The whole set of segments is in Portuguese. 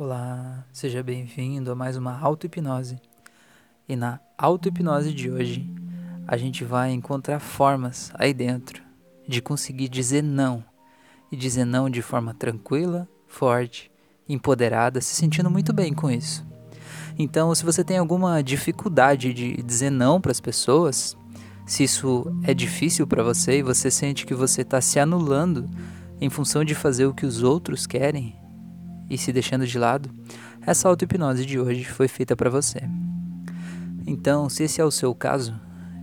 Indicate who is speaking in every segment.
Speaker 1: Olá, seja bem-vindo a mais uma auto-hipnose. E na auto-hipnose de hoje, a gente vai encontrar formas aí dentro de conseguir dizer não. E dizer não de forma tranquila, forte, empoderada, se sentindo muito bem com isso. Então, se você tem alguma dificuldade de dizer não para as pessoas, se isso é difícil para você e você sente que você está se anulando em função de fazer o que os outros querem, e se deixando de lado, essa auto-hipnose de hoje foi feita para você. Então, se esse é o seu caso,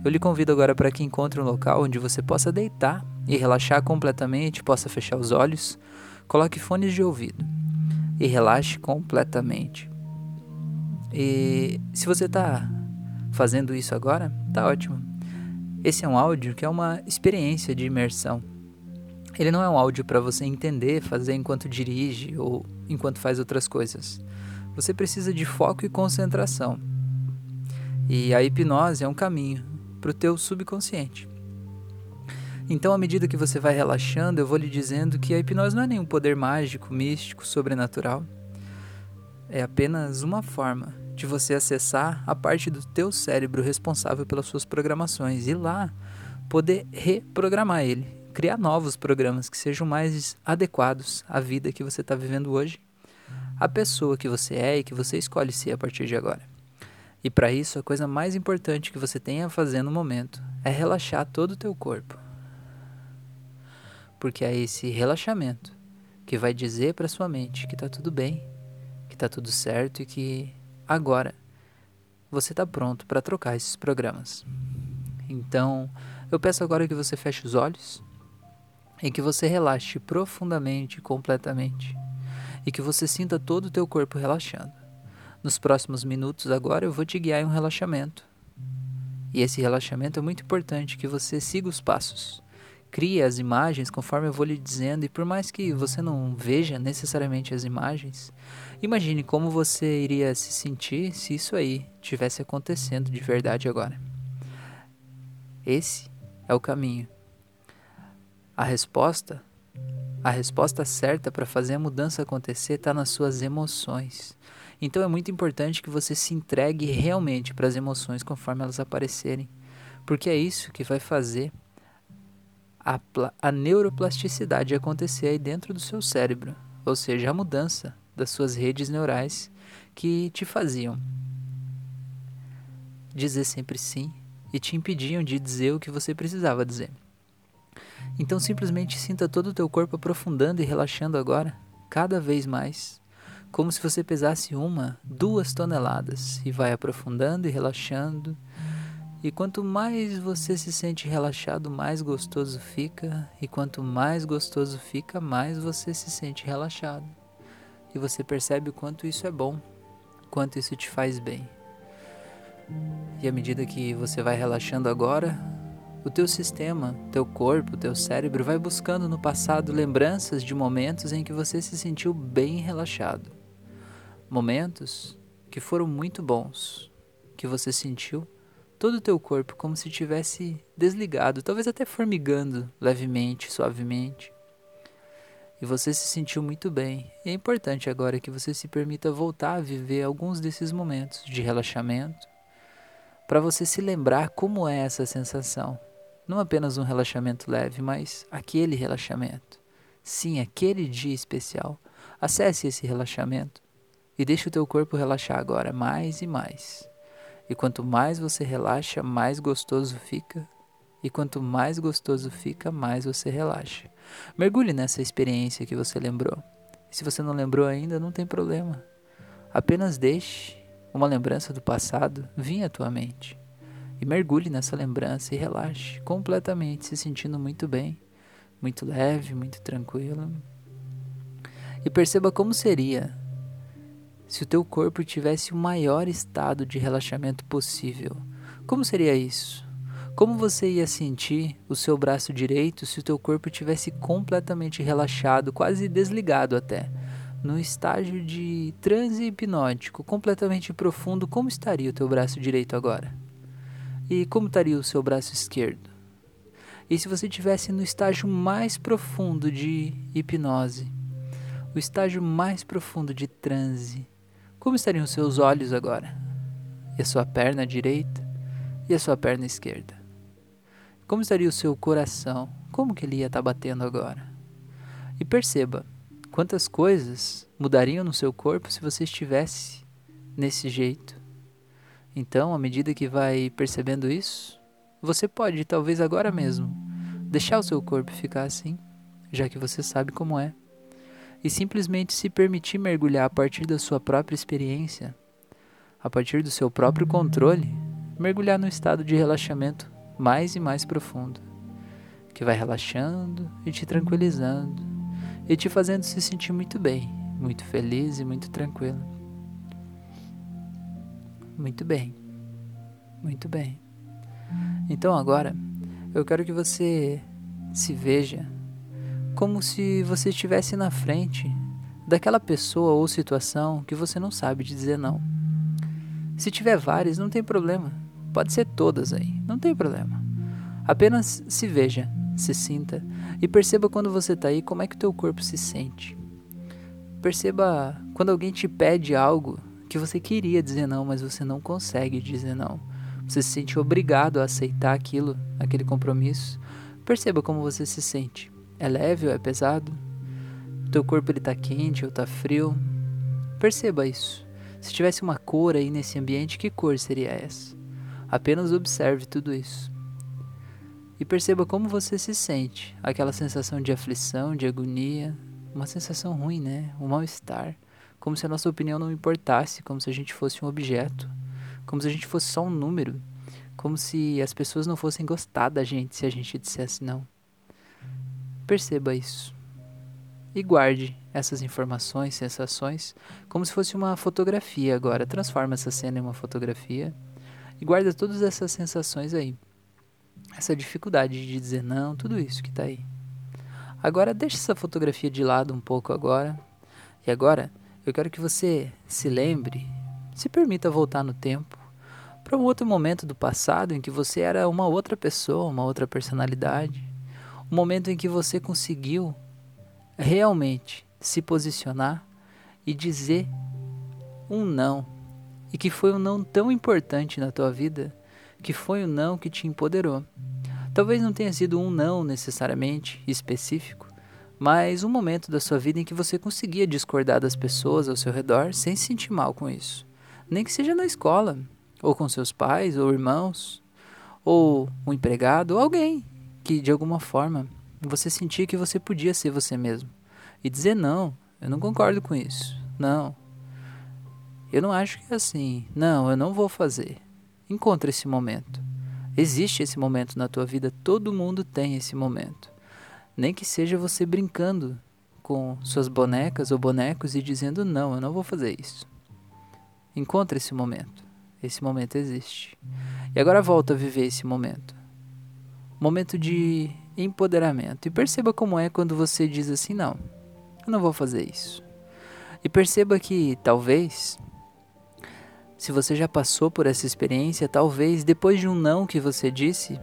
Speaker 1: eu lhe convido agora para que encontre um local onde você possa deitar e relaxar completamente, possa fechar os olhos, coloque fones de ouvido e relaxe completamente. E se você está fazendo isso agora, tá ótimo. Esse é um áudio que é uma experiência de imersão. Ele não é um áudio para você entender, fazer enquanto dirige ou enquanto faz outras coisas. Você precisa de foco e concentração. E a hipnose é um caminho para o teu subconsciente. Então, à medida que você vai relaxando, eu vou lhe dizendo que a hipnose não é nenhum poder mágico, místico, sobrenatural. É apenas uma forma de você acessar a parte do teu cérebro responsável pelas suas programações e lá poder reprogramar ele criar novos programas que sejam mais adequados à vida que você está vivendo hoje, à pessoa que você é e que você escolhe ser a partir de agora. E para isso, a coisa mais importante que você tem a fazer no momento é relaxar todo o teu corpo. Porque é esse relaxamento que vai dizer para sua mente que está tudo bem, que está tudo certo e que agora você está pronto para trocar esses programas. Então, eu peço agora que você feche os olhos e que você relaxe profundamente e completamente e que você sinta todo o teu corpo relaxando. Nos próximos minutos agora eu vou te guiar em um relaxamento. E esse relaxamento é muito importante que você siga os passos. Crie as imagens conforme eu vou lhe dizendo e por mais que você não veja necessariamente as imagens, imagine como você iria se sentir se isso aí tivesse acontecendo de verdade agora. Esse é o caminho a resposta, a resposta certa para fazer a mudança acontecer está nas suas emoções. Então é muito importante que você se entregue realmente para as emoções conforme elas aparecerem, porque é isso que vai fazer a, a neuroplasticidade acontecer aí dentro do seu cérebro, ou seja, a mudança das suas redes neurais que te faziam dizer sempre sim e te impediam de dizer o que você precisava dizer. Então simplesmente sinta todo o teu corpo aprofundando e relaxando agora, cada vez mais, como se você pesasse uma, duas toneladas e vai aprofundando e relaxando. E quanto mais você se sente relaxado, mais gostoso fica, e quanto mais gostoso fica, mais você se sente relaxado. E você percebe o quanto isso é bom, quanto isso te faz bem. E à medida que você vai relaxando agora, o teu sistema, teu corpo, teu cérebro vai buscando no passado lembranças de momentos em que você se sentiu bem relaxado. Momentos que foram muito bons, que você sentiu todo o teu corpo como se tivesse desligado, talvez até formigando levemente, suavemente. E você se sentiu muito bem. E é importante agora que você se permita voltar a viver alguns desses momentos de relaxamento, para você se lembrar como é essa sensação, não apenas um relaxamento leve, mas aquele relaxamento. Sim, aquele dia especial. Acesse esse relaxamento e deixe o teu corpo relaxar agora mais e mais. E quanto mais você relaxa, mais gostoso fica. E quanto mais gostoso fica, mais você relaxa. Mergulhe nessa experiência que você lembrou. E se você não lembrou ainda, não tem problema. Apenas deixe uma lembrança do passado vir à tua mente e mergulhe nessa lembrança e relaxe completamente, se sentindo muito bem, muito leve, muito tranquilo. E perceba como seria se o teu corpo tivesse o maior estado de relaxamento possível. Como seria isso? Como você ia sentir o seu braço direito se o teu corpo tivesse completamente relaxado, quase desligado até? No estágio de transe hipnótico, completamente profundo, como estaria o teu braço direito agora? E como estaria o seu braço esquerdo? E se você estivesse no estágio mais profundo de hipnose? o estágio mais profundo de transe, como estariam seus olhos agora? E a sua perna direita? E a sua perna esquerda? Como estaria o seu coração? Como que ele ia estar tá batendo agora? E perceba quantas coisas mudariam no seu corpo se você estivesse nesse jeito. Então, à medida que vai percebendo isso, você pode, talvez agora mesmo, deixar o seu corpo ficar assim, já que você sabe como é, e simplesmente se permitir mergulhar a partir da sua própria experiência, a partir do seu próprio controle, mergulhar no estado de relaxamento mais e mais profundo, que vai relaxando e te tranquilizando e te fazendo se sentir muito bem, muito feliz e muito tranquilo. Muito bem. Muito bem. Então agora, eu quero que você se veja como se você estivesse na frente daquela pessoa ou situação que você não sabe dizer não. Se tiver várias, não tem problema. Pode ser todas aí, não tem problema. Apenas se veja, se sinta e perceba quando você está aí como é que o teu corpo se sente. Perceba quando alguém te pede algo que você queria dizer não, mas você não consegue dizer não. Você se sente obrigado a aceitar aquilo, aquele compromisso. Perceba como você se sente. É leve ou é pesado? O teu corpo ele tá quente ou tá frio? Perceba isso. Se tivesse uma cor aí nesse ambiente, que cor seria essa? Apenas observe tudo isso. E perceba como você se sente. Aquela sensação de aflição, de agonia, uma sensação ruim, né? Um mal-estar como se a nossa opinião não importasse, como se a gente fosse um objeto, como se a gente fosse só um número, como se as pessoas não fossem gostar da gente se a gente dissesse não. Perceba isso. E guarde essas informações, sensações, como se fosse uma fotografia agora. Transforma essa cena em uma fotografia e guarda todas essas sensações aí. Essa dificuldade de dizer não, tudo isso que está aí. Agora deixe essa fotografia de lado um pouco agora. E agora eu quero que você se lembre, se permita voltar no tempo para um outro momento do passado em que você era uma outra pessoa, uma outra personalidade, um momento em que você conseguiu realmente se posicionar e dizer um não, e que foi um não tão importante na tua vida, que foi um não que te empoderou. Talvez não tenha sido um não necessariamente específico, mas um momento da sua vida em que você conseguia discordar das pessoas ao seu redor sem se sentir mal com isso. Nem que seja na escola, ou com seus pais, ou irmãos, ou um empregado, ou alguém que de alguma forma você sentia que você podia ser você mesmo. E dizer não, eu não concordo com isso. Não. Eu não acho que é assim. Não, eu não vou fazer. Encontre esse momento. Existe esse momento na tua vida, todo mundo tem esse momento. Nem que seja você brincando com suas bonecas ou bonecos e dizendo: Não, eu não vou fazer isso. Encontre esse momento. Esse momento existe. E agora volta a viver esse momento. Momento de empoderamento. E perceba como é quando você diz assim: Não, eu não vou fazer isso. E perceba que talvez, se você já passou por essa experiência, talvez depois de um não que você disse,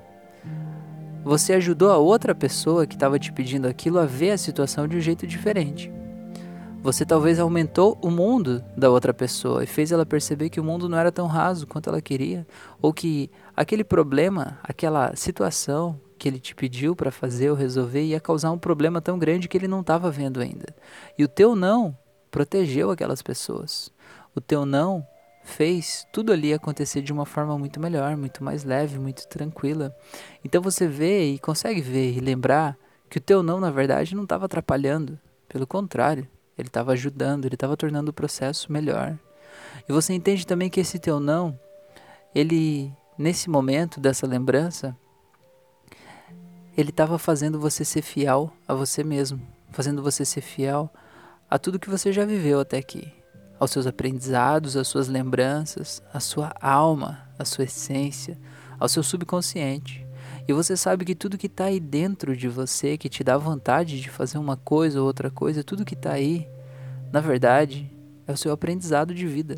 Speaker 1: você ajudou a outra pessoa que estava te pedindo aquilo a ver a situação de um jeito diferente. Você talvez aumentou o mundo da outra pessoa e fez ela perceber que o mundo não era tão raso quanto ela queria, ou que aquele problema, aquela situação que ele te pediu para fazer ou resolver ia causar um problema tão grande que ele não estava vendo ainda. E o teu não protegeu aquelas pessoas. O teu não fez tudo ali acontecer de uma forma muito melhor, muito mais leve, muito tranquila. Então você vê e consegue ver e lembrar que o teu não, na verdade, não estava atrapalhando. Pelo contrário, ele estava ajudando, ele estava tornando o processo melhor. E você entende também que esse teu não, ele, nesse momento dessa lembrança, ele estava fazendo você ser fiel a você mesmo, fazendo você ser fiel a tudo que você já viveu até aqui aos seus aprendizados, às suas lembranças, à sua alma, à sua essência, ao seu subconsciente. E você sabe que tudo que está aí dentro de você, que te dá vontade de fazer uma coisa ou outra coisa, tudo que está aí, na verdade, é o seu aprendizado de vida.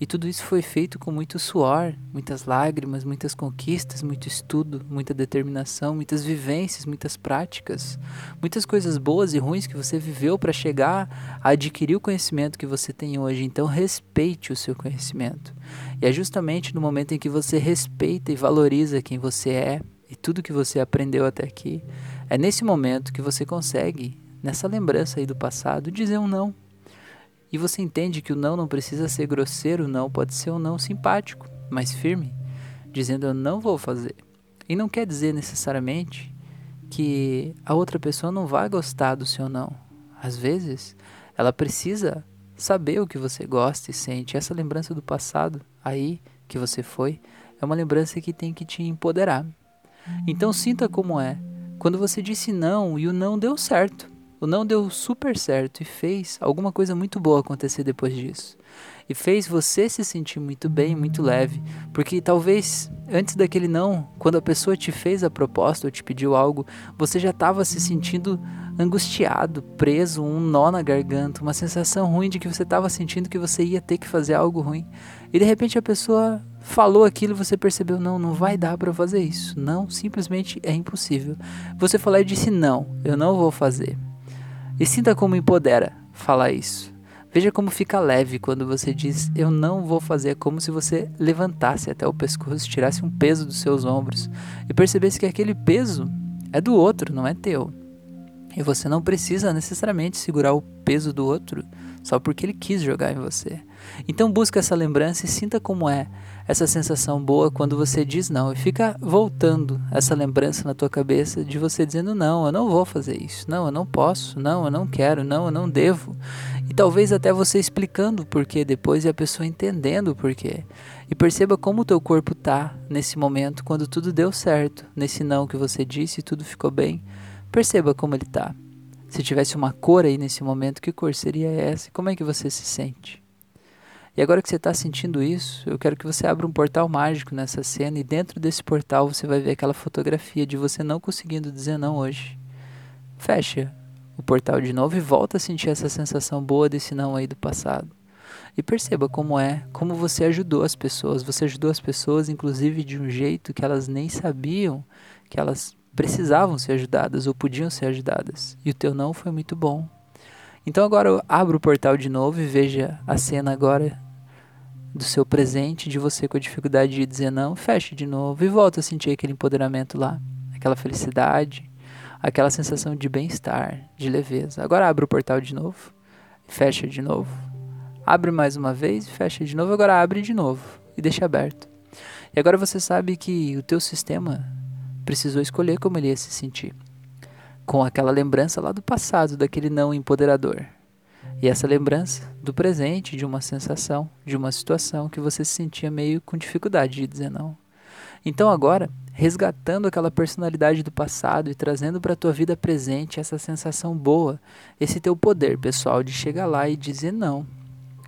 Speaker 1: E tudo isso foi feito com muito suor, muitas lágrimas, muitas conquistas, muito estudo, muita determinação, muitas vivências, muitas práticas, muitas coisas boas e ruins que você viveu para chegar a adquirir o conhecimento que você tem hoje. Então, respeite o seu conhecimento. E é justamente no momento em que você respeita e valoriza quem você é e tudo que você aprendeu até aqui, é nesse momento que você consegue, nessa lembrança aí do passado, dizer um não e você entende que o não não precisa ser grosseiro, não pode ser um não simpático, mas firme, dizendo eu não vou fazer. E não quer dizer necessariamente que a outra pessoa não vai gostar do seu não. Às vezes, ela precisa saber o que você gosta e sente. Essa lembrança do passado aí que você foi é uma lembrança que tem que te empoderar. Então sinta como é quando você disse não e o não deu certo. O não deu super certo e fez alguma coisa muito boa acontecer depois disso. E fez você se sentir muito bem, muito leve. Porque talvez antes daquele não, quando a pessoa te fez a proposta ou te pediu algo, você já estava se sentindo angustiado, preso, um nó na garganta, uma sensação ruim de que você estava sentindo que você ia ter que fazer algo ruim. E de repente a pessoa falou aquilo e você percebeu: não, não vai dar para fazer isso. Não, simplesmente é impossível. Você falou e disse: não, eu não vou fazer. E sinta como empodera falar isso. Veja como fica leve quando você diz eu não vou fazer, como se você levantasse até o pescoço, tirasse um peso dos seus ombros e percebesse que aquele peso é do outro, não é teu. E você não precisa necessariamente segurar o peso do outro só porque ele quis jogar em você. Então busca essa lembrança e sinta como é essa sensação boa quando você diz não e fica voltando essa lembrança na tua cabeça de você dizendo não, eu não vou fazer isso, não, eu não posso, não, eu não quero, não, eu não devo. E talvez até você explicando o porquê depois e a pessoa entendendo o porquê. E perceba como o teu corpo tá nesse momento quando tudo deu certo, nesse não que você disse e tudo ficou bem. Perceba como ele tá. Se tivesse uma cor aí nesse momento, que cor seria essa? Como é que você se sente? E agora que você está sentindo isso, eu quero que você abra um portal mágico nessa cena e dentro desse portal você vai ver aquela fotografia de você não conseguindo dizer não hoje. Fecha o portal de novo e volta a sentir essa sensação boa desse não aí do passado. E perceba como é, como você ajudou as pessoas. Você ajudou as pessoas, inclusive, de um jeito que elas nem sabiam que elas precisavam ser ajudadas ou podiam ser ajudadas. E o teu não foi muito bom. Então agora abra o portal de novo e veja a cena agora do seu presente, de você com a dificuldade de dizer não, feche de novo e volta a sentir aquele empoderamento lá, aquela felicidade, aquela sensação de bem-estar, de leveza. Agora abre o portal de novo, fecha de novo. Abre mais uma vez, fecha de novo, agora abre de novo e deixa aberto. E agora você sabe que o teu sistema precisou escolher como ele ia se sentir. Com aquela lembrança lá do passado, daquele não empoderador. E essa lembrança do presente, de uma sensação, de uma situação que você se sentia meio com dificuldade de dizer não. Então agora, resgatando aquela personalidade do passado e trazendo para a tua vida presente essa sensação boa, esse teu poder pessoal de chegar lá e dizer não.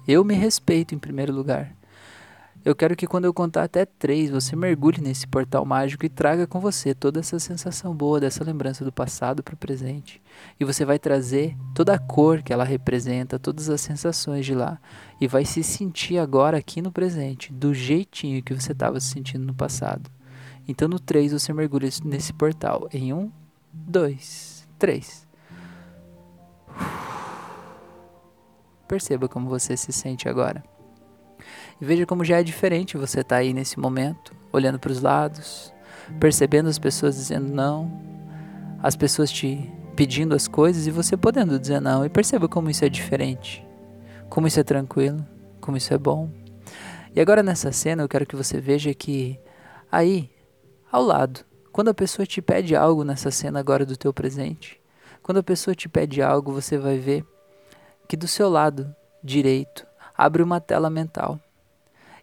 Speaker 1: Eu me respeito em primeiro lugar. Eu quero que quando eu contar até três, você mergulhe nesse portal mágico e traga com você toda essa sensação boa dessa lembrança do passado para o presente. E você vai trazer toda a cor que ela representa, todas as sensações de lá. E vai se sentir agora aqui no presente, do jeitinho que você estava se sentindo no passado. Então no três você mergulha nesse portal. Em um, dois, três. Perceba como você se sente agora. E veja como já é diferente você estar tá aí nesse momento, olhando para os lados, percebendo as pessoas dizendo não, as pessoas te pedindo as coisas e você podendo dizer não. E perceba como isso é diferente, como isso é tranquilo, como isso é bom. E agora nessa cena eu quero que você veja que aí, ao lado, quando a pessoa te pede algo nessa cena agora do teu presente, quando a pessoa te pede algo, você vai ver que do seu lado direito abre uma tela mental.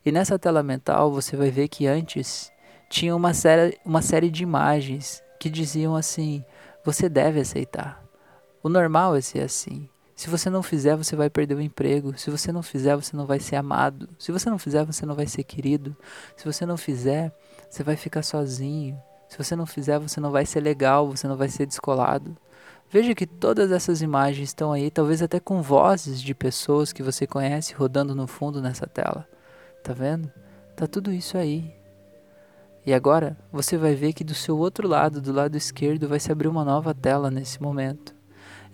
Speaker 1: E nessa tela mental você vai ver que antes tinha uma série, uma série de imagens que diziam assim: você deve aceitar. O normal é ser assim. Se você não fizer, você vai perder o emprego. Se você não fizer, você não vai ser amado. Se você não fizer, você não vai ser querido. Se você não fizer, você vai ficar sozinho. Se você não fizer, você não vai ser legal, você não vai ser descolado. Veja que todas essas imagens estão aí, talvez até com vozes de pessoas que você conhece rodando no fundo nessa tela. Tá vendo? Tá tudo isso aí. E agora você vai ver que do seu outro lado, do lado esquerdo, vai se abrir uma nova tela nesse momento.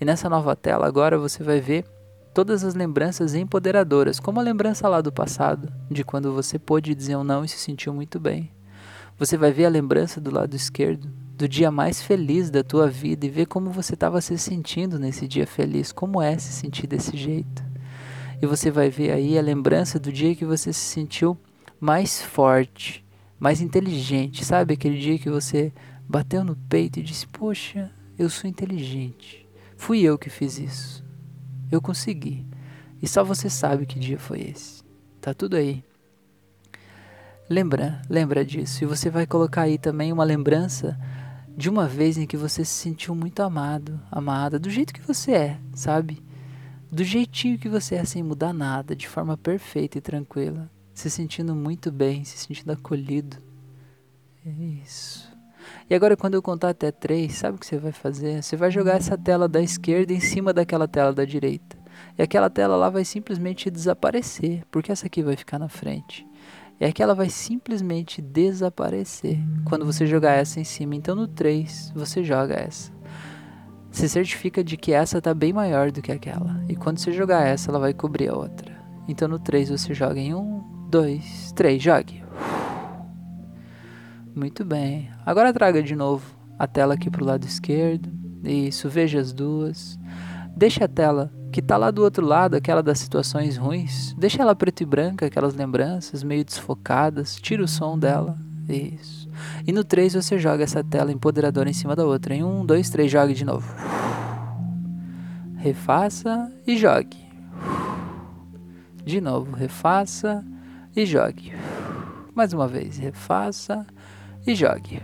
Speaker 1: E nessa nova tela agora você vai ver todas as lembranças empoderadoras, como a lembrança lá do passado, de quando você pôde dizer um não e se sentiu muito bem. Você vai ver a lembrança do lado esquerdo, do dia mais feliz da tua vida e ver como você estava se sentindo nesse dia feliz, como é se sentir desse jeito. E você vai ver aí a lembrança do dia que você se sentiu mais forte, mais inteligente, sabe? Aquele dia que você bateu no peito e disse: Poxa, eu sou inteligente. Fui eu que fiz isso. Eu consegui. E só você sabe que dia foi esse. Tá tudo aí. Lembra, lembra disso. E você vai colocar aí também uma lembrança de uma vez em que você se sentiu muito amado, amada, do jeito que você é, sabe? Do jeitinho que você é, sem mudar nada, de forma perfeita e tranquila. Se sentindo muito bem, se sentindo acolhido. Isso. E agora, quando eu contar até três, sabe o que você vai fazer? Você vai jogar essa tela da esquerda em cima daquela tela da direita. E aquela tela lá vai simplesmente desaparecer, porque essa aqui vai ficar na frente. E aquela vai simplesmente desaparecer quando você jogar essa em cima. Então, no 3, você joga essa. Se certifica de que essa está bem maior do que aquela. E quando você jogar essa, ela vai cobrir a outra. Então, no 3, você joga em 1, 2, 3, jogue. Muito bem. Agora traga de novo a tela aqui para o lado esquerdo. Isso, veja as duas. Deixa a tela que está lá do outro lado, aquela das situações ruins. Deixa ela preto e branca, aquelas lembranças meio desfocadas. Tira o som dela. Isso. E no 3 você joga essa tela empoderadora em cima da outra. Em 1, 2, 3, jogue de novo. Refaça e jogue. De novo, refaça e jogue. Mais uma vez, refaça e jogue.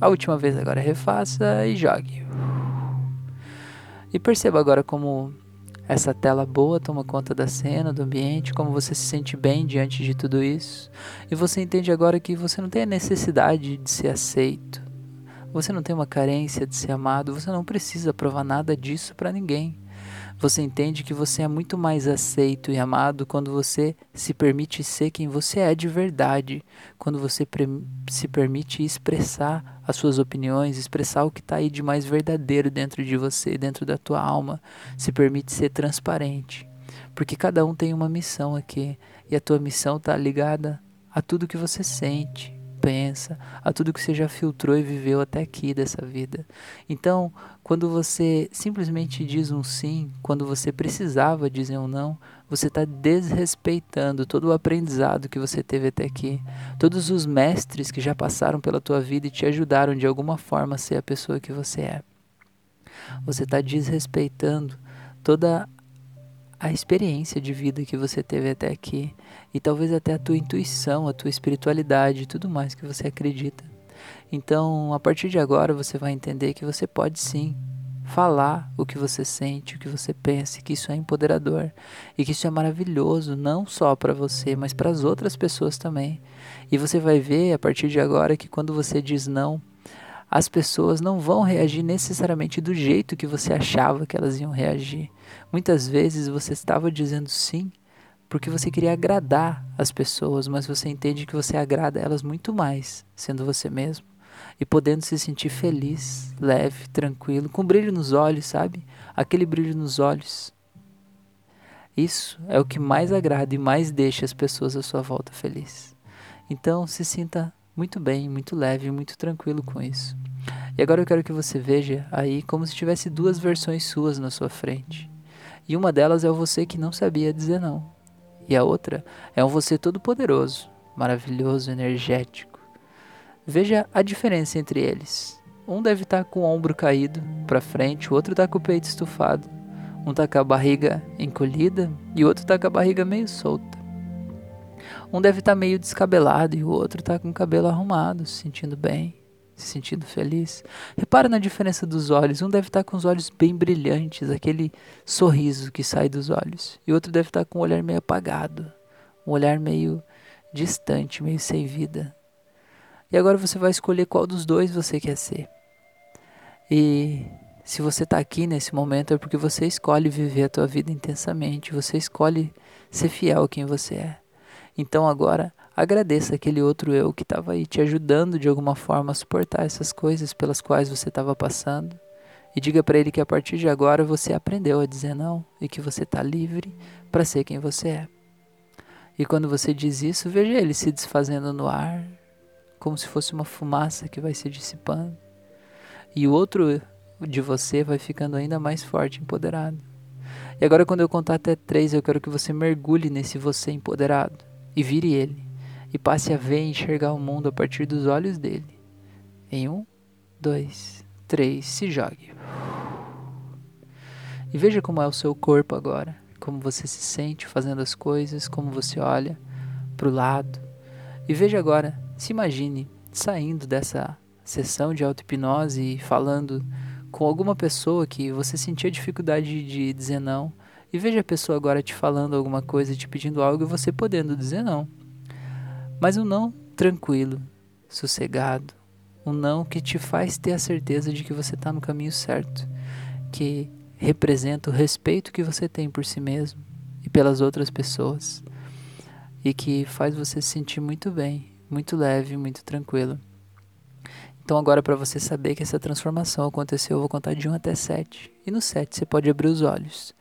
Speaker 1: A última vez agora refaça e jogue. E perceba agora como essa tela boa toma conta da cena, do ambiente, como você se sente bem diante de tudo isso. E você entende agora que você não tem a necessidade de ser aceito. Você não tem uma carência de ser amado, você não precisa provar nada disso para ninguém. Você entende que você é muito mais aceito e amado quando você se permite ser quem você é de verdade, quando você se permite expressar as suas opiniões, expressar o que está aí de mais verdadeiro dentro de você, dentro da tua alma, se permite ser transparente. Porque cada um tem uma missão aqui, e a tua missão está ligada a tudo que você sente, pensa, a tudo que você já filtrou e viveu até aqui dessa vida. Então, quando você simplesmente diz um sim, quando você precisava dizer um não, você está desrespeitando todo o aprendizado que você teve até aqui, todos os mestres que já passaram pela tua vida e te ajudaram de alguma forma a ser a pessoa que você é. Você está desrespeitando toda a experiência de vida que você teve até aqui e talvez até a tua intuição, a tua espiritualidade tudo mais que você acredita. Então, a partir de agora, você vai entender que você pode sim falar o que você sente, o que você pensa, que isso é empoderador e que isso é maravilhoso, não só para você, mas para as outras pessoas também. E você vai ver a partir de agora que quando você diz não, as pessoas não vão reagir necessariamente do jeito que você achava que elas iam reagir. Muitas vezes você estava dizendo sim porque você queria agradar as pessoas, mas você entende que você agrada elas muito mais sendo você mesmo e podendo se sentir feliz, leve, tranquilo, com brilho nos olhos, sabe? Aquele brilho nos olhos. Isso é o que mais agrada e mais deixa as pessoas à sua volta felizes. Então se sinta muito bem, muito leve, muito tranquilo com isso. E agora eu quero que você veja aí como se tivesse duas versões suas na sua frente. E uma delas é o você que não sabia dizer não. E a outra é um você todo poderoso, maravilhoso, energético. Veja a diferença entre eles. Um deve estar com o ombro caído para frente, o outro está com o peito estufado. Um está com a barriga encolhida e o outro está com a barriga meio solta. Um deve estar tá meio descabelado e o outro está com o cabelo arrumado, se sentindo bem, se sentindo feliz. Repara na diferença dos olhos. Um deve estar tá com os olhos bem brilhantes, aquele sorriso que sai dos olhos. E o outro deve estar tá com o olhar meio apagado, um olhar meio distante, meio sem vida. E agora você vai escolher qual dos dois você quer ser. E se você está aqui nesse momento é porque você escolhe viver a tua vida intensamente, você escolhe ser fiel a quem você é. Então agora agradeça aquele outro eu que estava aí te ajudando de alguma forma a suportar essas coisas pelas quais você estava passando. E diga para ele que a partir de agora você aprendeu a dizer não e que você está livre para ser quem você é. E quando você diz isso, veja ele se desfazendo no ar, como se fosse uma fumaça que vai se dissipando. E o outro de você vai ficando ainda mais forte, empoderado. E agora, quando eu contar até três, eu quero que você mergulhe nesse você empoderado e vire ele. E passe a ver e enxergar o mundo a partir dos olhos dele. Em um, dois, três, se jogue. E veja como é o seu corpo agora como você se sente fazendo as coisas, como você olha para o lado. E veja agora, se imagine saindo dessa sessão de auto-hipnose e falando com alguma pessoa que você sentia dificuldade de dizer não. E veja a pessoa agora te falando alguma coisa, te pedindo algo e você podendo dizer não. Mas um não tranquilo, sossegado. Um não que te faz ter a certeza de que você está no caminho certo. Que representa o respeito que você tem por si mesmo e pelas outras pessoas e que faz você se sentir muito bem, muito leve, muito tranquilo. Então agora para você saber que essa transformação aconteceu, eu vou contar de 1 até 7. E no 7 você pode abrir os olhos.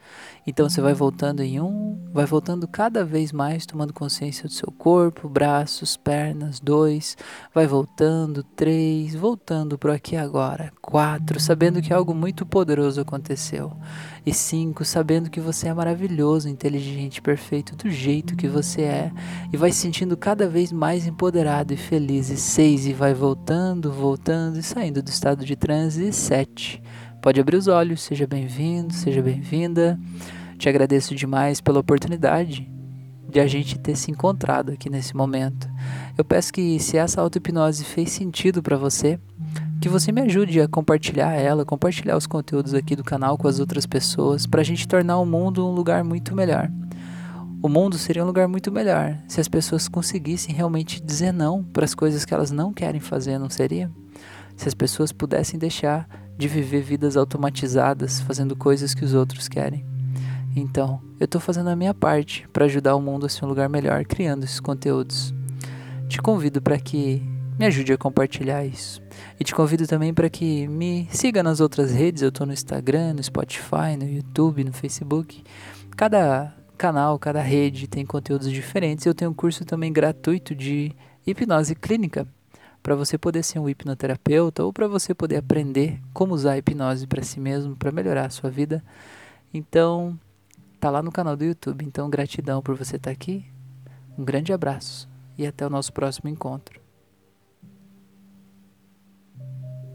Speaker 1: Então você vai voltando em um, vai voltando cada vez mais, tomando consciência do seu corpo, braços, pernas, dois, vai voltando, três, voltando para aqui agora, quatro, sabendo que algo muito poderoso aconteceu, e cinco, sabendo que você é maravilhoso, inteligente, perfeito do jeito que você é, e vai se sentindo cada vez mais empoderado e feliz, e seis, e vai voltando, voltando e saindo do estado de transe, e sete. Pode abrir os olhos, seja bem-vindo, seja bem-vinda. Te agradeço demais pela oportunidade de a gente ter se encontrado aqui nesse momento. Eu peço que, se essa auto-hipnose fez sentido para você, que você me ajude a compartilhar ela, compartilhar os conteúdos aqui do canal com as outras pessoas, para a gente tornar o mundo um lugar muito melhor. O mundo seria um lugar muito melhor se as pessoas conseguissem realmente dizer não para as coisas que elas não querem fazer, não seria? Se as pessoas pudessem deixar de viver vidas automatizadas, fazendo coisas que os outros querem. Então, eu estou fazendo a minha parte para ajudar o mundo a ser um lugar melhor, criando esses conteúdos. Te convido para que me ajude a compartilhar isso. E te convido também para que me siga nas outras redes. Eu estou no Instagram, no Spotify, no YouTube, no Facebook. Cada canal, cada rede tem conteúdos diferentes. Eu tenho um curso também gratuito de hipnose clínica para você poder ser um hipnoterapeuta ou para você poder aprender como usar a hipnose para si mesmo, para melhorar a sua vida. Então, tá lá no canal do YouTube. Então, gratidão por você estar tá aqui. Um grande abraço e até o nosso próximo encontro.